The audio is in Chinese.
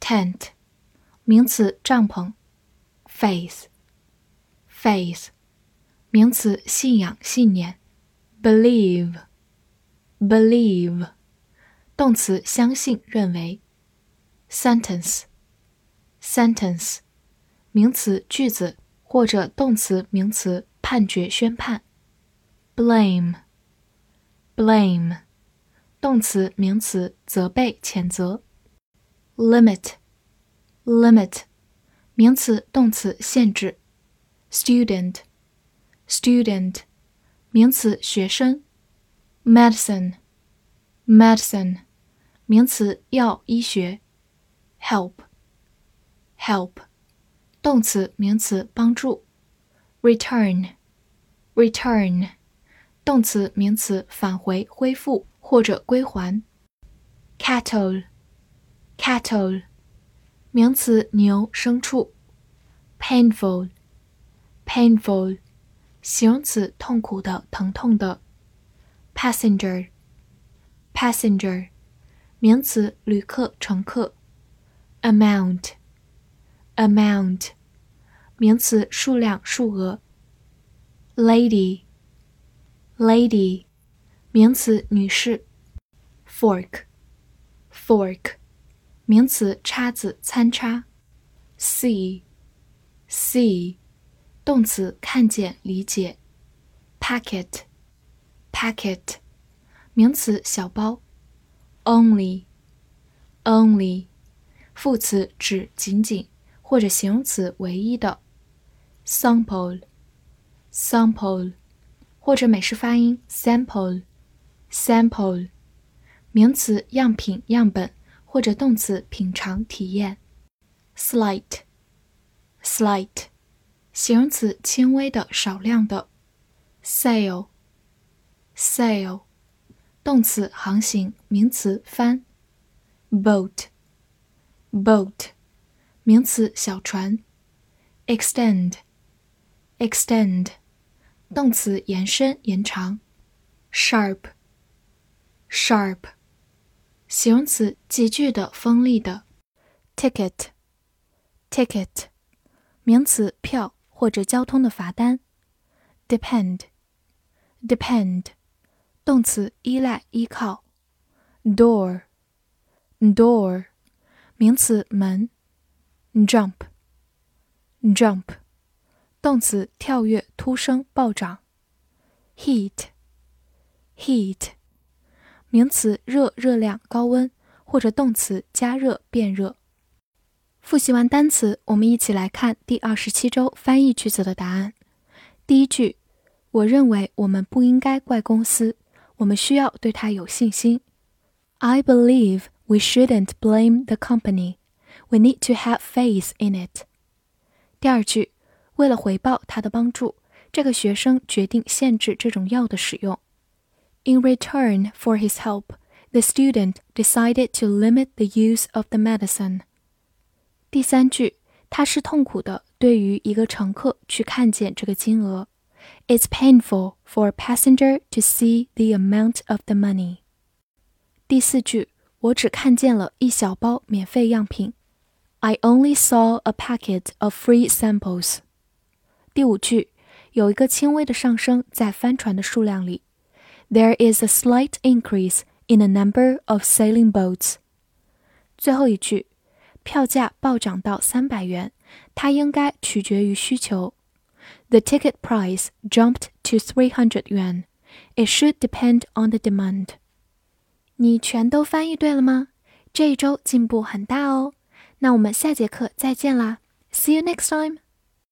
Tent，tent，名词，帐篷。Faith，faith，名词，信仰、信念。Believe，believe，动词，相信、认为。Sentence，sentence，名词，句子。或者动词、名词，判决、宣判。blame，blame，动词、名词，责备、谴责。 limit，limit，名词、动词，限制。student，student，名词，学生。medicine，medicine，名词，药、医学。help，help。动词、名词，帮助。return，return，动词、名词，返回、恢复或者归还。 Cattle，名词，牛、牲畜。painful，painful，形容词，痛苦的、疼痛的。passenger，passenger，名词，旅客、乘客。amount。amount，名词，数量、数额。lady，lady，名词，女士。fork，fork，名词，叉子、餐叉。see，see，动词，看见、理解。packet，packet，名词，小包。only，only，副词，指仅仅。或者形容词唯一的，sample，sample，或者美式发音 sample，sample，名词样品、样本，或者动词品尝、体验。slight，slight，形容词轻微的、少量的。sail，sail，动词航行，名词帆。boat，boat。名词小船，extend，extend，动词延伸延长，sharp，sharp，形容词急剧的锋利的，ticket，ticket，名词票或者交通的罚单，depend，depend，动词依赖依靠，door，door，名词门。Jump, jump，动词，跳跃、突升、暴涨。Heat, heat， 名词，热、热量、高温，或者动词，加热、变热。复习完单词，我们一起来看第二十七周翻译句子的答案。第一句，我认为我们不应该怪公司，我们需要对它有信心。I believe we shouldn't blame the company. We need to have faith in it。第二句，为了回报他的帮助，这个学生决定限制这种药的使用。In return for his help, the student decided to limit the use of the medicine。第三句，它是痛苦的，对于一个乘客去看见这个金额。It's painful for a passenger to see the amount of the money。第四句，我只看见了一小包免费样品。I only saw a packet of free samples。第五句有一个轻微的上升在帆船的数量里。 There is a slight increase in the number of sailing boats。最后一句，票价暴涨到三百元，它应该取决于需求。The ticket price jumped to three hundred yuan. It should depend on the demand。你全都翻译对了吗？这一周进步很大哦。那我们下节课再见啦，See you next time.